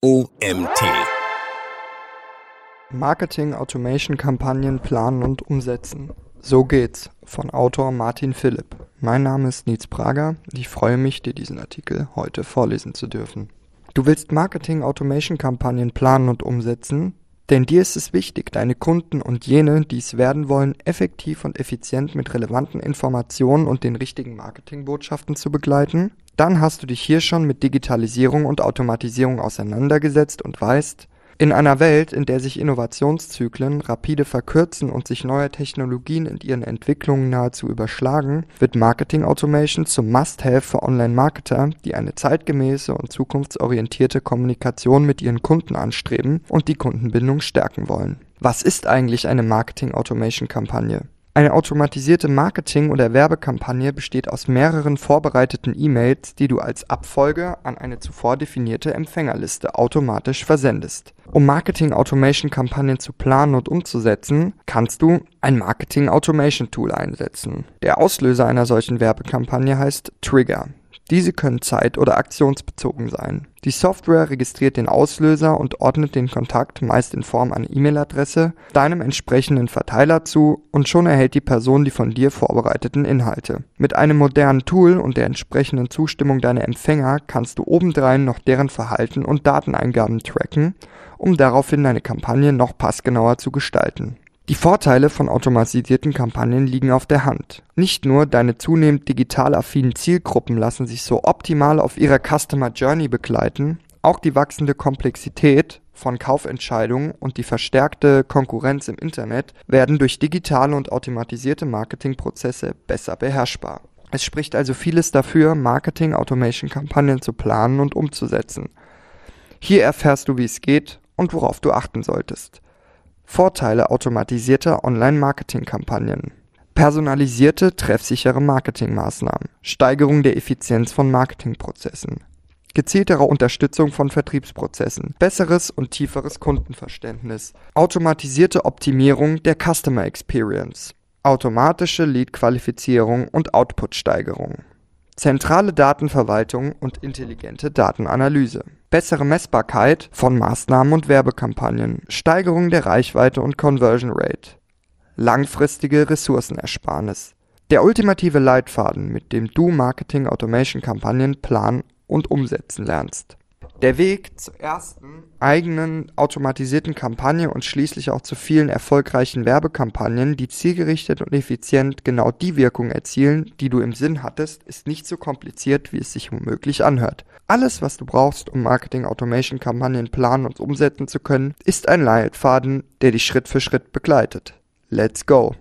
OMT. Marketing Automation Kampagnen planen und umsetzen. So geht's von Autor Martin Philipp. Mein Name ist Nils Prager ich freue mich, dir diesen Artikel heute vorlesen zu dürfen. Du willst Marketing Automation Kampagnen planen und umsetzen? Denn dir ist es wichtig, deine Kunden und jene, die es werden wollen, effektiv und effizient mit relevanten Informationen und den richtigen Marketingbotschaften zu begleiten? Dann hast du dich hier schon mit Digitalisierung und Automatisierung auseinandergesetzt und weißt, in einer Welt, in der sich Innovationszyklen rapide verkürzen und sich neue Technologien in ihren Entwicklungen nahezu überschlagen, wird Marketing Automation zum Must-Have für Online-Marketer, die eine zeitgemäße und zukunftsorientierte Kommunikation mit ihren Kunden anstreben und die Kundenbindung stärken wollen. Was ist eigentlich eine Marketing Automation Kampagne? Eine automatisierte Marketing- oder Werbekampagne besteht aus mehreren vorbereiteten E-Mails, die du als Abfolge an eine zuvor definierte Empfängerliste automatisch versendest. Um Marketing-Automation-Kampagnen zu planen und umzusetzen, kannst du ein Marketing-Automation-Tool einsetzen. Der Auslöser einer solchen Werbekampagne heißt Trigger. Diese können zeit- oder aktionsbezogen sein. Die Software registriert den Auslöser und ordnet den Kontakt meist in Form einer E-Mail-Adresse deinem entsprechenden Verteiler zu und schon erhält die Person die von dir vorbereiteten Inhalte. Mit einem modernen Tool und der entsprechenden Zustimmung deiner Empfänger kannst du obendrein noch deren Verhalten und Dateneingaben tracken, um daraufhin deine Kampagne noch passgenauer zu gestalten. Die Vorteile von automatisierten Kampagnen liegen auf der Hand. Nicht nur deine zunehmend digital affinen Zielgruppen lassen sich so optimal auf ihrer Customer Journey begleiten, auch die wachsende Komplexität von Kaufentscheidungen und die verstärkte Konkurrenz im Internet werden durch digitale und automatisierte Marketingprozesse besser beherrschbar. Es spricht also vieles dafür, Marketing Automation Kampagnen zu planen und umzusetzen. Hier erfährst du, wie es geht und worauf du achten solltest. Vorteile automatisierter Online-Marketing-Kampagnen. Personalisierte, treffsichere Marketingmaßnahmen. Steigerung der Effizienz von Marketingprozessen. Gezieltere Unterstützung von Vertriebsprozessen. Besseres und tieferes Kundenverständnis. Automatisierte Optimierung der Customer Experience. Automatische Lead-Qualifizierung und Output-Steigerung. Zentrale Datenverwaltung und intelligente Datenanalyse. Bessere Messbarkeit von Maßnahmen und Werbekampagnen. Steigerung der Reichweite und Conversion Rate. Langfristige Ressourcenersparnis. Der ultimative Leitfaden, mit dem du Marketing Automation Kampagnen planen und umsetzen lernst. Der Weg zur ersten eigenen automatisierten Kampagne und schließlich auch zu vielen erfolgreichen Werbekampagnen, die zielgerichtet und effizient genau die Wirkung erzielen, die du im Sinn hattest, ist nicht so kompliziert, wie es sich womöglich anhört. Alles, was du brauchst, um Marketing Automation Kampagnen planen und umsetzen zu können, ist ein Leitfaden, der dich Schritt für Schritt begleitet. Let's go.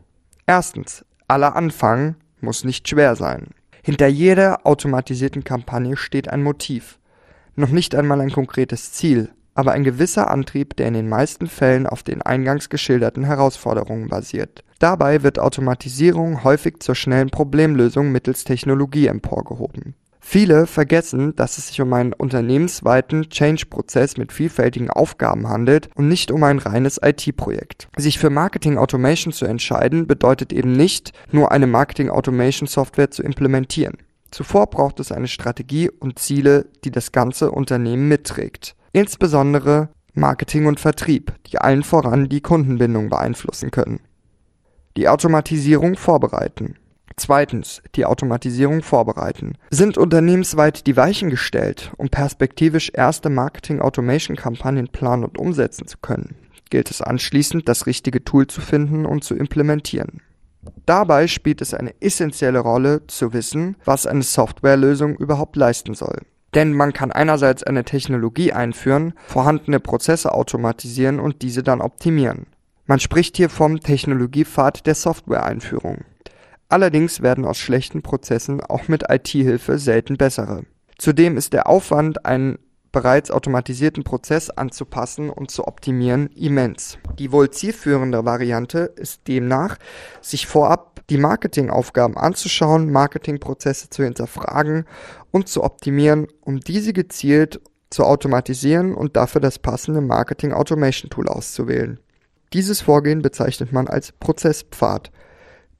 Erstens, aller Anfang muss nicht schwer sein. Hinter jeder automatisierten Kampagne steht ein Motiv noch nicht einmal ein konkretes Ziel, aber ein gewisser Antrieb, der in den meisten Fällen auf den eingangs geschilderten Herausforderungen basiert. Dabei wird Automatisierung häufig zur schnellen Problemlösung mittels Technologie emporgehoben. Viele vergessen, dass es sich um einen unternehmensweiten Change-Prozess mit vielfältigen Aufgaben handelt und nicht um ein reines IT-Projekt. Sich für Marketing Automation zu entscheiden, bedeutet eben nicht, nur eine Marketing Automation Software zu implementieren. Zuvor braucht es eine Strategie und Ziele, die das ganze Unternehmen mitträgt. Insbesondere Marketing und Vertrieb, die allen voran die Kundenbindung beeinflussen können. Die Automatisierung vorbereiten. Zweitens, die Automatisierung vorbereiten. Sind unternehmensweit die Weichen gestellt, um perspektivisch erste Marketing-Automation-Kampagnen planen und umsetzen zu können, gilt es anschließend, das richtige Tool zu finden und zu implementieren. Dabei spielt es eine essentielle Rolle zu wissen, was eine Softwarelösung überhaupt leisten soll. Denn man kann einerseits eine Technologie einführen, vorhandene Prozesse automatisieren und diese dann optimieren. Man spricht hier vom Technologiepfad der Softwareeinführung. Allerdings werden aus schlechten Prozessen auch mit IT-Hilfe selten bessere. Zudem ist der Aufwand, einen bereits automatisierten Prozess anzupassen und zu optimieren, immens. Die wohl zielführende Variante ist demnach, sich vorab die Marketingaufgaben anzuschauen, Marketingprozesse zu hinterfragen und zu optimieren, um diese gezielt zu automatisieren und dafür das passende Marketing Automation Tool auszuwählen. Dieses Vorgehen bezeichnet man als Prozesspfad.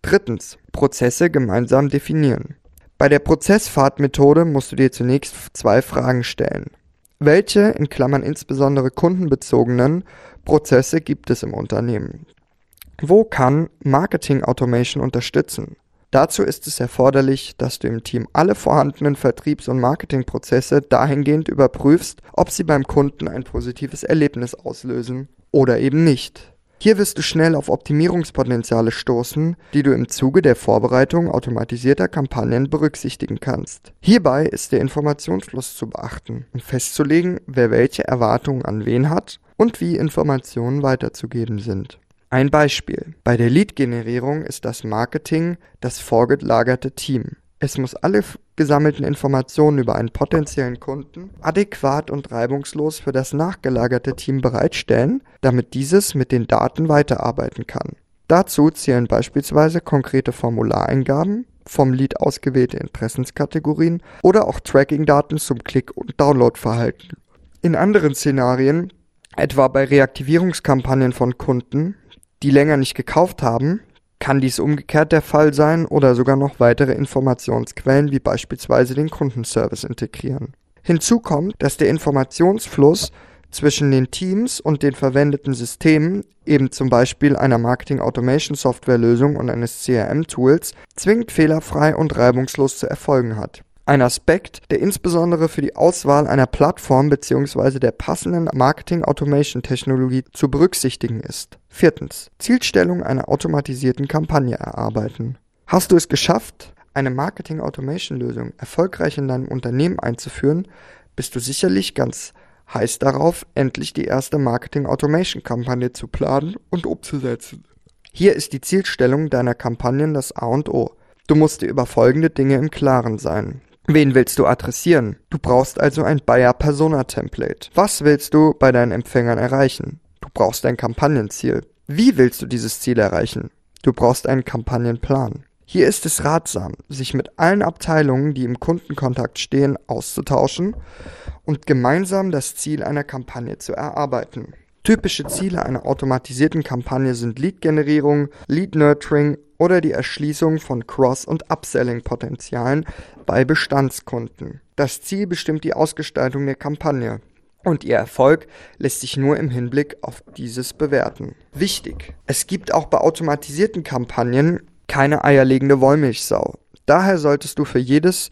Drittens, Prozesse gemeinsam definieren. Bei der Prozesspfadmethode musst du dir zunächst zwei Fragen stellen. Welche in Klammern insbesondere kundenbezogenen Prozesse gibt es im Unternehmen? Wo kann Marketing Automation unterstützen? Dazu ist es erforderlich, dass du im Team alle vorhandenen Vertriebs- und Marketingprozesse dahingehend überprüfst, ob sie beim Kunden ein positives Erlebnis auslösen oder eben nicht. Hier wirst du schnell auf Optimierungspotenziale stoßen, die du im Zuge der Vorbereitung automatisierter Kampagnen berücksichtigen kannst. Hierbei ist der Informationsfluss zu beachten, um festzulegen, wer welche Erwartungen an wen hat und wie Informationen weiterzugeben sind. Ein Beispiel. Bei der Lead-Generierung ist das Marketing das vorgelagerte Team. Es muss alle gesammelten Informationen über einen potenziellen Kunden adäquat und reibungslos für das nachgelagerte Team bereitstellen, damit dieses mit den Daten weiterarbeiten kann. Dazu zählen beispielsweise konkrete Formulareingaben, vom Lead ausgewählte Interessenskategorien oder auch Tracking-Daten zum Klick- und Downloadverhalten. In anderen Szenarien, etwa bei Reaktivierungskampagnen von Kunden, die länger nicht gekauft haben, kann dies umgekehrt der Fall sein oder sogar noch weitere Informationsquellen wie beispielsweise den Kundenservice integrieren. Hinzu kommt, dass der Informationsfluss zwischen den Teams und den verwendeten Systemen, eben zum Beispiel einer Marketing Automation Software Lösung und eines CRM Tools, zwingend fehlerfrei und reibungslos zu erfolgen hat ein Aspekt, der insbesondere für die Auswahl einer Plattform bzw. der passenden Marketing-Automation-Technologie zu berücksichtigen ist. Viertens. Zielstellung einer automatisierten Kampagne erarbeiten. Hast du es geschafft, eine Marketing-Automation-Lösung erfolgreich in deinem Unternehmen einzuführen, bist du sicherlich ganz heiß darauf, endlich die erste Marketing-Automation-Kampagne zu planen und umzusetzen. Hier ist die Zielstellung deiner Kampagnen das A und O. Du musst dir über folgende Dinge im Klaren sein. Wen willst du adressieren? Du brauchst also ein Buyer-Persona-Template. Was willst du bei deinen Empfängern erreichen? Du brauchst ein Kampagnenziel. Wie willst du dieses Ziel erreichen? Du brauchst einen Kampagnenplan. Hier ist es ratsam, sich mit allen Abteilungen, die im Kundenkontakt stehen, auszutauschen und gemeinsam das Ziel einer Kampagne zu erarbeiten. Typische Ziele einer automatisierten Kampagne sind Lead-Generierung, Lead-Nurturing oder die Erschließung von Cross- und Upselling-Potenzialen bei Bestandskunden. Das Ziel bestimmt die Ausgestaltung der Kampagne. Und ihr Erfolg lässt sich nur im Hinblick auf dieses bewerten. Wichtig, es gibt auch bei automatisierten Kampagnen keine eierlegende Wollmilchsau. Daher solltest du für jedes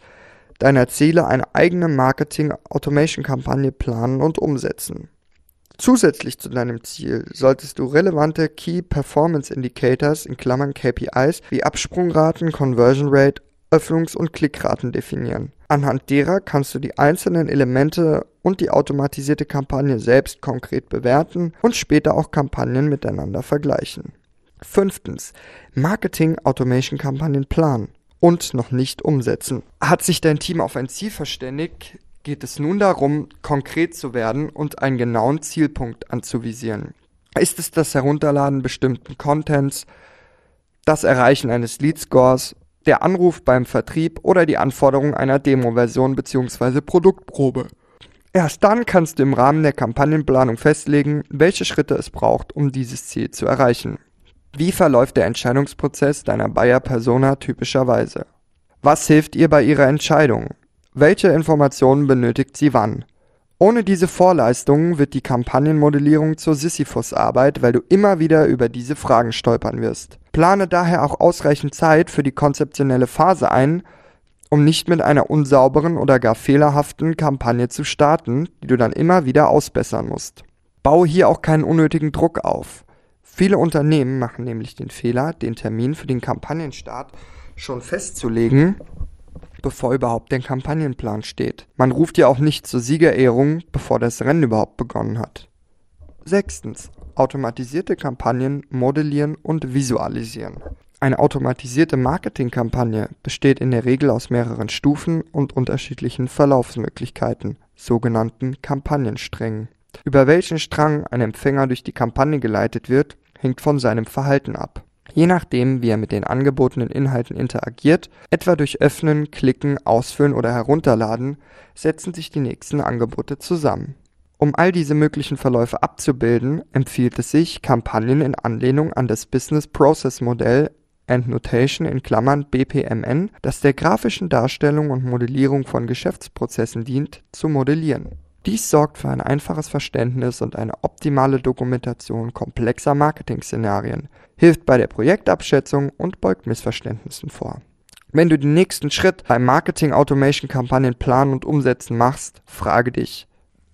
deiner Ziele eine eigene Marketing-Automation-Kampagne planen und umsetzen. Zusätzlich zu deinem Ziel solltest du relevante Key Performance Indicators in Klammern (KPIs) wie Absprungraten, Conversion Rate, Öffnungs und Klickraten definieren. Anhand derer kannst du die einzelnen Elemente und die automatisierte Kampagne selbst konkret bewerten und später auch Kampagnen miteinander vergleichen. Fünftens. Marketing Automation Kampagnen planen und noch nicht umsetzen. Hat sich dein Team auf ein Ziel verständigt, geht es nun darum, konkret zu werden und einen genauen Zielpunkt anzuvisieren. Ist es das Herunterladen bestimmten Contents, das Erreichen eines Lead Scores, der Anruf beim Vertrieb oder die Anforderung einer Demo-Version bzw. Produktprobe? Erst dann kannst du im Rahmen der Kampagnenplanung festlegen, welche Schritte es braucht, um dieses Ziel zu erreichen. Wie verläuft der Entscheidungsprozess deiner Buyer-Persona typischerweise? Was hilft ihr bei ihrer Entscheidung? Welche Informationen benötigt sie wann? Ohne diese Vorleistungen wird die Kampagnenmodellierung zur Sisyphus-Arbeit, weil du immer wieder über diese Fragen stolpern wirst. Plane daher auch ausreichend Zeit für die konzeptionelle Phase ein, um nicht mit einer unsauberen oder gar fehlerhaften Kampagne zu starten, die du dann immer wieder ausbessern musst. Baue hier auch keinen unnötigen Druck auf. Viele Unternehmen machen nämlich den Fehler, den Termin für den Kampagnenstart schon festzulegen bevor überhaupt der Kampagnenplan steht. Man ruft ja auch nicht zur Siegerehrung, bevor das Rennen überhaupt begonnen hat. Sechstens. Automatisierte Kampagnen modellieren und visualisieren. Eine automatisierte Marketingkampagne besteht in der Regel aus mehreren Stufen und unterschiedlichen Verlaufsmöglichkeiten, sogenannten Kampagnensträngen. Über welchen Strang ein Empfänger durch die Kampagne geleitet wird, hängt von seinem Verhalten ab je nachdem, wie er mit den angebotenen Inhalten interagiert, etwa durch Öffnen, Klicken, Ausfüllen oder Herunterladen, setzen sich die nächsten Angebote zusammen. Um all diese möglichen Verläufe abzubilden, empfiehlt es sich, Kampagnen in Anlehnung an das Business Process Modell and Notation in Klammern (BPMN), das der grafischen Darstellung und Modellierung von Geschäftsprozessen dient, zu modellieren Dies sorgt für ein einfaches Verständnis und eine optimale Dokumentation komplexer Marketing-Szenarien, hilft bei der Projektabschätzung und beugt Missverständnissen vor. Wenn du den nächsten Schritt beim Marketing Automation Kampagnen planen und umsetzen machst, frage dich,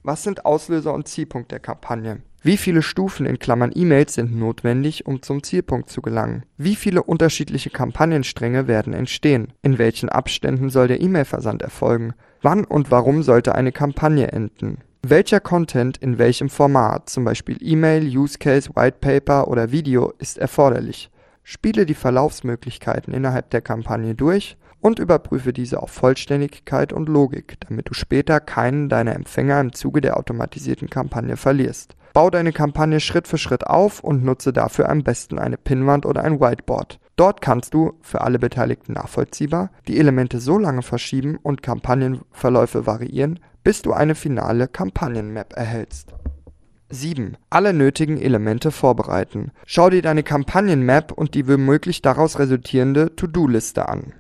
was sind Auslöser und Zielpunkt der Kampagne? Wie viele Stufen in Klammern E-Mails sind notwendig, um zum Zielpunkt zu gelangen? Wie viele unterschiedliche Kampagnenstränge werden entstehen? In welchen Abständen soll der E-Mail-Versand erfolgen? Wann und warum sollte eine Kampagne enden? Welcher Content in welchem Format, zum Beispiel E-Mail, Use Case, White Paper oder Video, ist erforderlich? Spiele die Verlaufsmöglichkeiten innerhalb der Kampagne durch und überprüfe diese auf Vollständigkeit und Logik, damit du später keinen deiner Empfänger im Zuge der automatisierten Kampagne verlierst. Bau deine Kampagne Schritt für Schritt auf und nutze dafür am besten eine Pinnwand oder ein Whiteboard. Dort kannst du, für alle Beteiligten nachvollziehbar, die Elemente so lange verschieben und Kampagnenverläufe variieren, bis du eine finale Kampagnenmap erhältst. 7. Alle nötigen Elemente vorbereiten. Schau dir deine Kampagnenmap und die womöglich daraus resultierende To-Do-Liste an.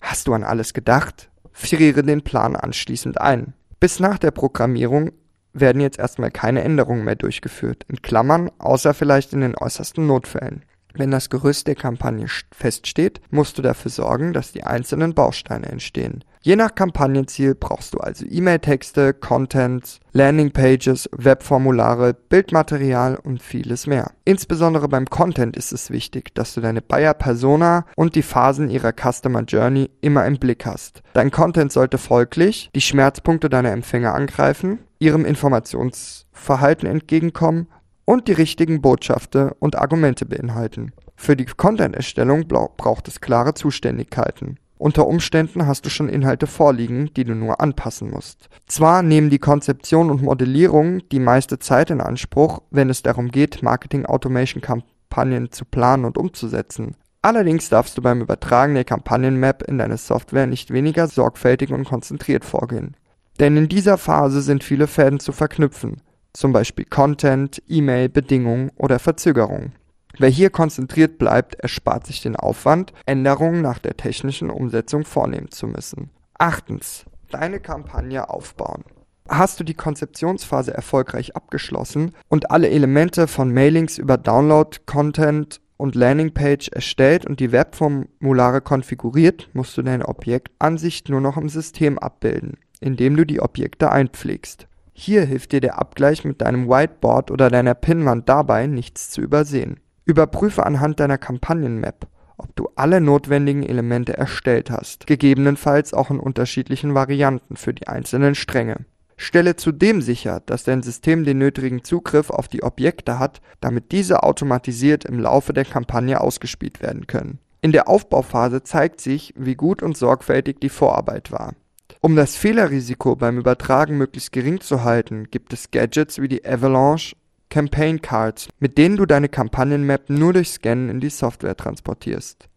Hast du an alles gedacht? Friere den Plan anschließend ein. Bis nach der Programmierung werden jetzt erstmal keine Änderungen mehr durchgeführt, in Klammern, außer vielleicht in den äußersten Notfällen. Wenn das Gerüst der Kampagne feststeht, musst du dafür sorgen, dass die einzelnen Bausteine entstehen. Je nach Kampagnenziel brauchst du also E-Mail-Texte, Content, Landingpages, Webformulare, Bildmaterial und vieles mehr. Insbesondere beim Content ist es wichtig, dass du deine Buyer-Persona und die Phasen ihrer Customer Journey immer im Blick hast. Dein Content sollte folglich die Schmerzpunkte deiner Empfänger angreifen, ihrem Informationsverhalten entgegenkommen und die richtigen Botschaften und Argumente beinhalten. Für die Content-Erstellung braucht es klare Zuständigkeiten. Unter Umständen hast du schon Inhalte vorliegen, die du nur anpassen musst. Zwar nehmen die Konzeption und Modellierung die meiste Zeit in Anspruch, wenn es darum geht, Marketing Automation Kampagnen zu planen und umzusetzen. Allerdings darfst du beim Übertragen der Kampagnenmap in deine Software nicht weniger sorgfältig und konzentriert vorgehen. Denn in dieser Phase sind viele Fäden zu verknüpfen, zum Beispiel Content, E-Mail, Bedingungen oder Verzögerungen. Wer hier konzentriert bleibt, erspart sich den Aufwand, Änderungen nach der technischen Umsetzung vornehmen zu müssen. Achtens. Deine Kampagne aufbauen. Hast du die Konzeptionsphase erfolgreich abgeschlossen und alle Elemente von Mailings über Download, Content und Landingpage erstellt und die Webformulare konfiguriert, musst du deine Objektansicht nur noch im System abbilden, indem du die Objekte einpflegst. Hier hilft dir der Abgleich mit deinem Whiteboard oder deiner Pinnwand dabei, nichts zu übersehen. Überprüfe anhand deiner Kampagnenmap, ob du alle notwendigen Elemente erstellt hast, gegebenenfalls auch in unterschiedlichen Varianten für die einzelnen Stränge. Stelle zudem sicher, dass dein System den nötigen Zugriff auf die Objekte hat, damit diese automatisiert im Laufe der Kampagne ausgespielt werden können. In der Aufbauphase zeigt sich, wie gut und sorgfältig die Vorarbeit war. Um das Fehlerrisiko beim Übertragen möglichst gering zu halten, gibt es Gadgets wie die Avalanche Campaign Cards, mit denen du deine Kampagnenmap nur durch Scannen in die Software transportierst.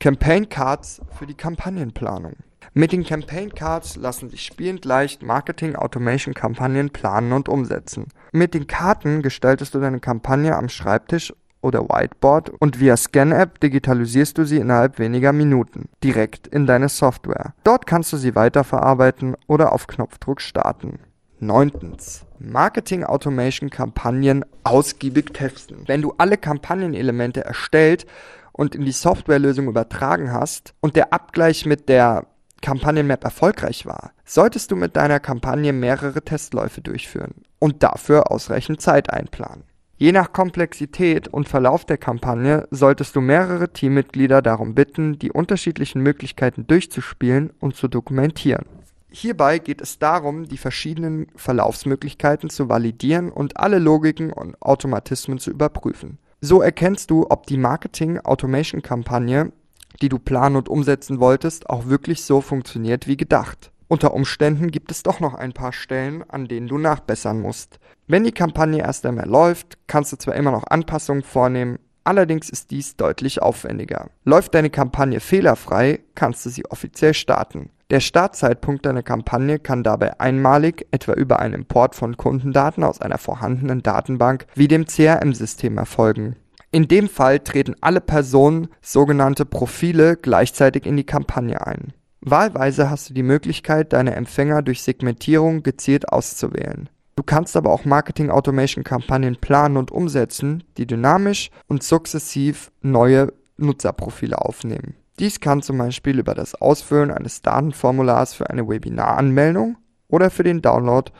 Campaign Cards für die Kampagnenplanung. Mit den Campaign Cards lassen sich spielend leicht Marketing Automation Kampagnen planen und umsetzen. Mit den Karten gestaltest du deine Kampagne am Schreibtisch oder Whiteboard und via Scan-App digitalisierst du sie innerhalb weniger Minuten direkt in deine Software. Dort kannst du sie weiterverarbeiten oder auf Knopfdruck starten. Neuntens. Marketing Automation Kampagnen ausgiebig testen. Wenn du alle Kampagnenelemente erstellt und in die Softwarelösung übertragen hast und der Abgleich mit der Kampagnenmap erfolgreich war, solltest du mit deiner Kampagne mehrere Testläufe durchführen und dafür ausreichend Zeit einplanen. Je nach Komplexität und Verlauf der Kampagne solltest du mehrere Teammitglieder darum bitten, die unterschiedlichen Möglichkeiten durchzuspielen und zu dokumentieren. Hierbei geht es darum, die verschiedenen Verlaufsmöglichkeiten zu validieren und alle Logiken und Automatismen zu überprüfen. So erkennst du, ob die Marketing-Automation-Kampagne, die du planen und umsetzen wolltest, auch wirklich so funktioniert wie gedacht. Unter Umständen gibt es doch noch ein paar Stellen, an denen du nachbessern musst. Wenn die Kampagne erst einmal läuft, kannst du zwar immer noch Anpassungen vornehmen, allerdings ist dies deutlich aufwendiger. Läuft deine Kampagne fehlerfrei, kannst du sie offiziell starten. Der Startzeitpunkt deiner Kampagne kann dabei einmalig, etwa über einen Import von Kundendaten aus einer vorhandenen Datenbank wie dem CRM-System erfolgen. In dem Fall treten alle Personen, sogenannte Profile, gleichzeitig in die Kampagne ein. Wahlweise hast du die Möglichkeit, deine Empfänger durch Segmentierung gezielt auszuwählen. Du kannst aber auch Marketing Automation Kampagnen planen und umsetzen, die dynamisch und sukzessiv neue Nutzerprofile aufnehmen. Dies kann zum Beispiel über das Ausfüllen eines Datenformulars für eine Webinaranmeldung oder für den Download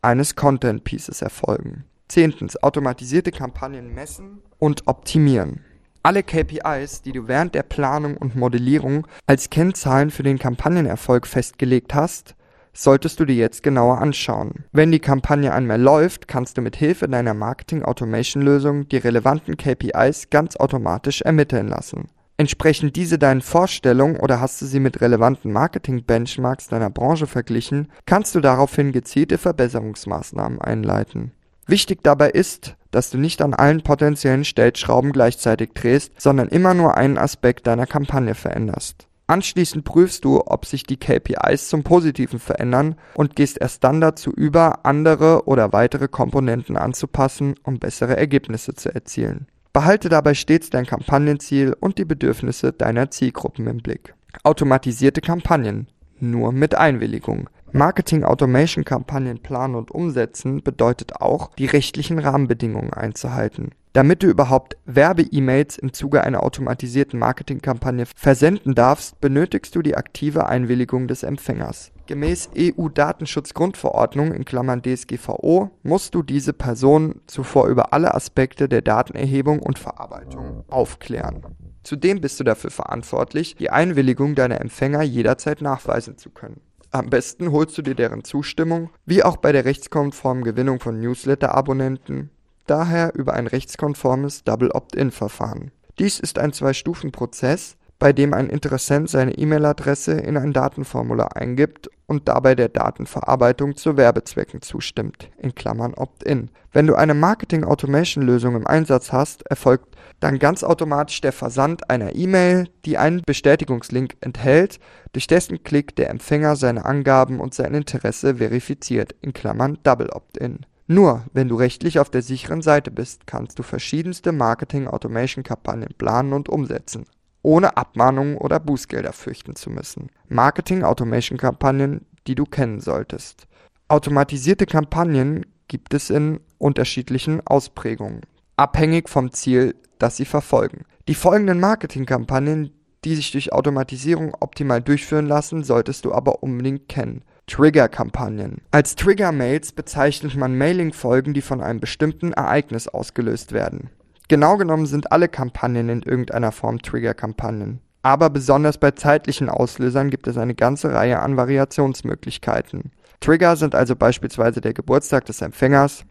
eines Content Pieces erfolgen. Zehntens, automatisierte Kampagnen messen und optimieren. Alle KPIs, die du während der Planung und Modellierung als Kennzahlen für den Kampagnenerfolg festgelegt hast, solltest du dir jetzt genauer anschauen. Wenn die Kampagne einmal läuft, kannst du mit Hilfe deiner Marketing Automation Lösung die relevanten KPIs ganz automatisch ermitteln lassen. Entsprechen diese deinen Vorstellungen oder hast du sie mit relevanten Marketing-Benchmarks deiner Branche verglichen, kannst du daraufhin gezielte Verbesserungsmaßnahmen einleiten. Wichtig dabei ist, dass du nicht an allen potenziellen Stellschrauben gleichzeitig drehst, sondern immer nur einen Aspekt deiner Kampagne veränderst. Anschließend prüfst du, ob sich die KPIs zum Positiven verändern und gehst erst dann dazu über, andere oder weitere Komponenten anzupassen, um bessere Ergebnisse zu erzielen. Behalte dabei stets dein Kampagnenziel und die Bedürfnisse deiner Zielgruppen im Blick. Automatisierte Kampagnen. Nur mit Einwilligung. Marketing Automation Kampagnen planen und umsetzen bedeutet auch, die rechtlichen Rahmenbedingungen einzuhalten. Damit du überhaupt Werbe-E-Mails im Zuge einer automatisierten Marketingkampagne versenden darfst, benötigst du die aktive Einwilligung des Empfängers. Gemäß EU-Datenschutzgrundverordnung in Klammern (DSGVO) musst du diese Person zuvor über alle Aspekte der Datenerhebung und Verarbeitung aufklären. Zudem bist du dafür verantwortlich, die Einwilligung deiner Empfänger jederzeit nachweisen zu können. Am besten holst du dir deren Zustimmung, wie auch bei der rechtskonformen Gewinnung von Newsletter-Abonnenten daher über ein rechtskonformes Double Opt-in-Verfahren. Dies ist ein Zwei-Stufen-Prozess, bei dem ein Interessent seine E-Mail-Adresse in ein Datenformular eingibt und dabei der Datenverarbeitung zu Werbezwecken zustimmt in Klammern (Opt-in). Wenn du eine Marketing-Automation-Lösung im Einsatz hast, erfolgt dann ganz automatisch der Versand einer E-Mail, die einen Bestätigungslink enthält, durch dessen Klick der Empfänger seine Angaben und sein Interesse verifiziert in Klammern (Double Opt-in). Nur wenn du rechtlich auf der sicheren Seite bist, kannst du verschiedenste Marketing-Automation-Kampagnen planen und umsetzen, ohne Abmahnungen oder Bußgelder fürchten zu müssen. Marketing-Automation-Kampagnen, die du kennen solltest. Automatisierte Kampagnen gibt es in unterschiedlichen Ausprägungen, abhängig vom Ziel, das sie verfolgen. Die folgenden Marketingkampagnen, die sich durch Automatisierung optimal durchführen lassen, solltest du aber unbedingt kennen Trigger-Kampagnen. Als Trigger-Mails bezeichnet man Mailing-Folgen, die von einem bestimmten Ereignis ausgelöst werden. Genau genommen sind alle Kampagnen in irgendeiner Form Trigger-Kampagnen. Aber besonders bei zeitlichen Auslösern gibt es eine ganze Reihe an Variationsmöglichkeiten. Trigger sind also beispielsweise der Geburtstag des Empfängers,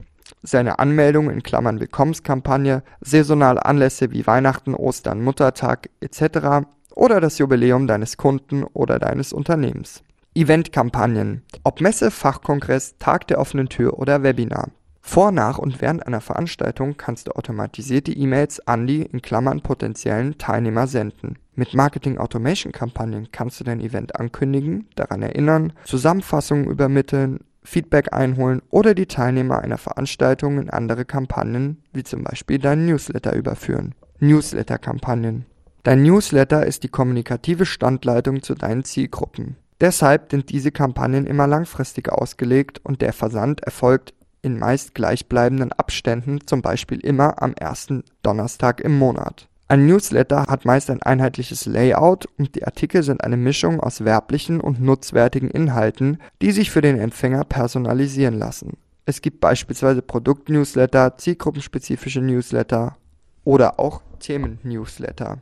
seine Anmeldung in Klammern Willkommenskampagne, saisonale Anlässe wie Weihnachten, Ostern, Muttertag etc. oder das Jubiläum deines Kunden oder deines Unternehmens. Eventkampagnen. Ob Messe, Fachkongress, Tag der offenen Tür oder Webinar. Vor, nach und während einer Veranstaltung kannst du automatisierte E-Mails an die in Klammern potenziellen Teilnehmer senden. Mit Marketing Automation Kampagnen kannst du dein Event ankündigen, daran erinnern, Zusammenfassungen übermitteln, Feedback einholen oder die Teilnehmer einer Veranstaltung in andere Kampagnen, wie zum Beispiel deinen Newsletter überführen. Newsletter-Kampagnen. Dein Newsletter ist die kommunikative Standleitung zu deinen Zielgruppen. Deshalb sind diese Kampagnen immer langfristig ausgelegt und der Versand erfolgt in meist gleichbleibenden Abständen, zum Beispiel immer am ersten Donnerstag im Monat. Ein Newsletter hat meist ein einheitliches Layout und die Artikel sind eine Mischung aus werblichen und nutzwertigen Inhalten, die sich für den Empfänger personalisieren lassen. Es gibt beispielsweise Produkt-Newsletter, zielgruppenspezifische Newsletter oder auch Themen-Newsletter.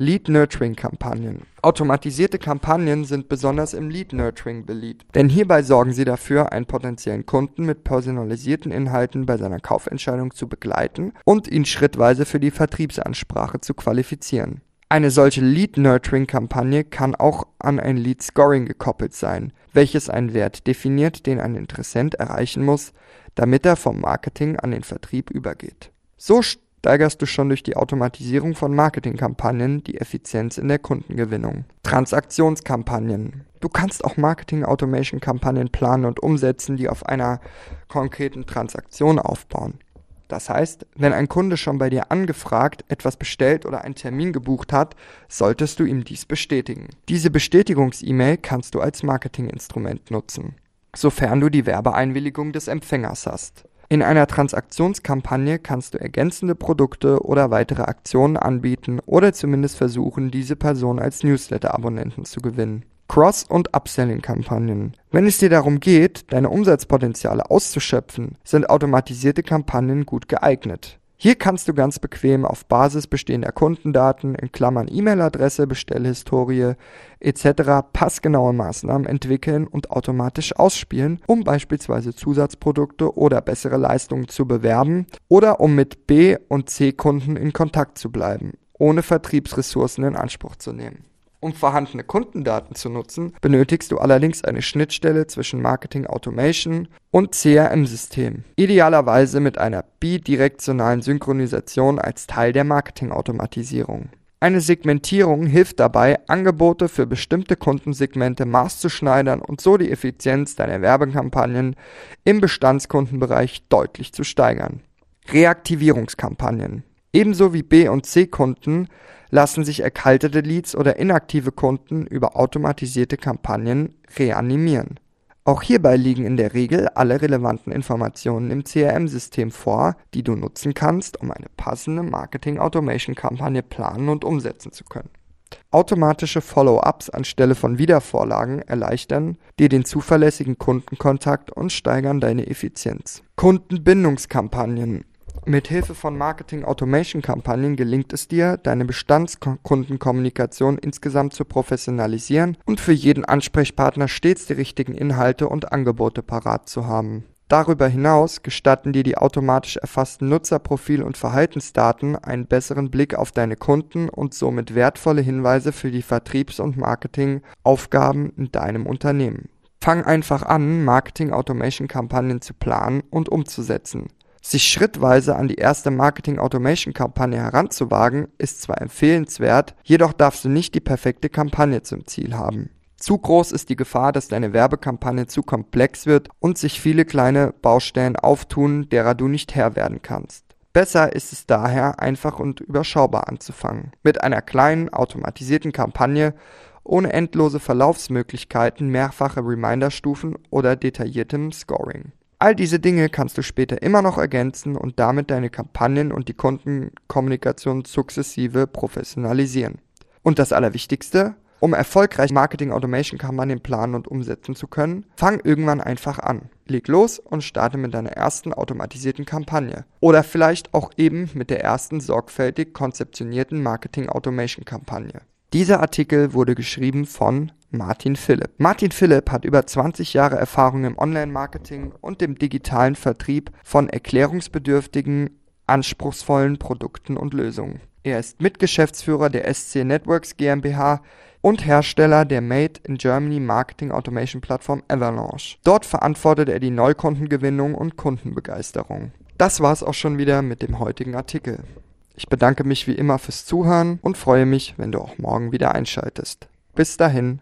Lead-Nurturing-Kampagnen. Automatisierte Kampagnen sind besonders im Lead-Nurturing beliebt, denn hierbei sorgen sie dafür, einen potenziellen Kunden mit personalisierten Inhalten bei seiner Kaufentscheidung zu begleiten und ihn schrittweise für die Vertriebsansprache zu qualifizieren. Eine solche Lead-Nurturing-Kampagne kann auch an ein Lead-Scoring gekoppelt sein, welches einen Wert definiert, den ein Interessent erreichen muss, damit er vom Marketing an den Vertrieb übergeht. So steigerst du schon durch die Automatisierung von Marketingkampagnen die Effizienz in der Kundengewinnung. Transaktionskampagnen. Du kannst auch Marketing-Automation-Kampagnen planen und umsetzen, die auf einer konkreten Transaktion aufbauen. Das heißt, wenn ein Kunde schon bei dir angefragt, etwas bestellt oder einen Termin gebucht hat, solltest du ihm dies bestätigen. Diese Bestätigungs-E-Mail kannst du als Marketinginstrument nutzen. sofern du die Werbeeinwilligung des Empfängers hast. In einer Transaktionskampagne kannst du ergänzende Produkte oder weitere Aktionen anbieten oder zumindest versuchen, diese Person als Newsletter-Abonnenten zu gewinnen. Cross- und Upselling-Kampagnen. Wenn es dir darum geht, deine Umsatzpotenziale auszuschöpfen, sind automatisierte Kampagnen gut geeignet. Hier kannst du ganz bequem auf Basis bestehender Kundendaten in Klammern E-Mail-Adresse, Bestellhistorie etc. passgenaue Maßnahmen entwickeln und automatisch ausspielen, um beispielsweise Zusatzprodukte oder bessere Leistungen zu bewerben oder um mit B- und C-Kunden in Kontakt zu bleiben, ohne Vertriebsressourcen in Anspruch zu nehmen. Um vorhandene Kundendaten zu nutzen, benötigst du allerdings eine Schnittstelle zwischen Marketing Automation und CRM-System, idealerweise mit einer bidirektionalen Synchronisation als Teil der Marketingautomatisierung. Eine Segmentierung hilft dabei, Angebote für bestimmte Kundensegmente maßzuschneidern und so die Effizienz deiner Werbekampagnen im Bestandskundenbereich deutlich zu steigern. Reaktivierungskampagnen Ebenso wie B- und C-Kunden lassen sich erkaltete Leads oder inaktive Kunden über automatisierte Kampagnen reanimieren. Auch hierbei liegen in der Regel alle relevanten Informationen im CRM-System vor, die du nutzen kannst, um eine passende Marketing-Automation-Kampagne planen und umsetzen zu können. Automatische Follow-ups anstelle von Wiedervorlagen erleichtern dir den zuverlässigen Kundenkontakt und steigern deine Effizienz. Kundenbindungskampagnen mit Hilfe von Marketing-Automation-Kampagnen gelingt es dir, deine Bestandskundenkommunikation insgesamt zu professionalisieren und für jeden Ansprechpartner stets die richtigen Inhalte und Angebote parat zu haben. Darüber hinaus gestatten dir die automatisch erfassten Nutzerprofil- und Verhaltensdaten einen besseren Blick auf deine Kunden und somit wertvolle Hinweise für die Vertriebs- und Marketingaufgaben in deinem Unternehmen. Fang einfach an, Marketing-Automation-Kampagnen zu planen und umzusetzen. Sich schrittweise an die erste Marketing-Automation-Kampagne heranzuwagen, ist zwar empfehlenswert, jedoch darfst du nicht die perfekte Kampagne zum Ziel haben. Zu groß ist die Gefahr, dass deine Werbekampagne zu komplex wird und sich viele kleine Baustellen auftun, derer du nicht Herr werden kannst. Besser ist es daher, einfach und überschaubar anzufangen. Mit einer kleinen, automatisierten Kampagne ohne endlose Verlaufsmöglichkeiten, mehrfache Reminderstufen oder detailliertem Scoring. All diese Dinge kannst du später immer noch ergänzen und damit deine Kampagnen und die Kundenkommunikation sukzessive professionalisieren. Und das Allerwichtigste, um erfolgreich Marketing-Automation-Kampagnen planen und umsetzen zu können, fang irgendwann einfach an. Leg los und starte mit deiner ersten automatisierten Kampagne. Oder vielleicht auch eben mit der ersten sorgfältig konzeptionierten Marketing-Automation-Kampagne. Dieser Artikel wurde geschrieben von Martin Philipp. Martin Philipp hat über 20 Jahre Erfahrung im Online-Marketing und dem digitalen Vertrieb von erklärungsbedürftigen, anspruchsvollen Produkten und Lösungen. Er ist Mitgeschäftsführer der SC Networks GmbH und Hersteller der Made in Germany Marketing Automation Plattform Avalanche. Dort verantwortet er die Neukundengewinnung und Kundenbegeisterung. Das war's auch schon wieder mit dem heutigen Artikel. Ich bedanke mich wie immer fürs Zuhören und freue mich, wenn du auch morgen wieder einschaltest. Bis dahin.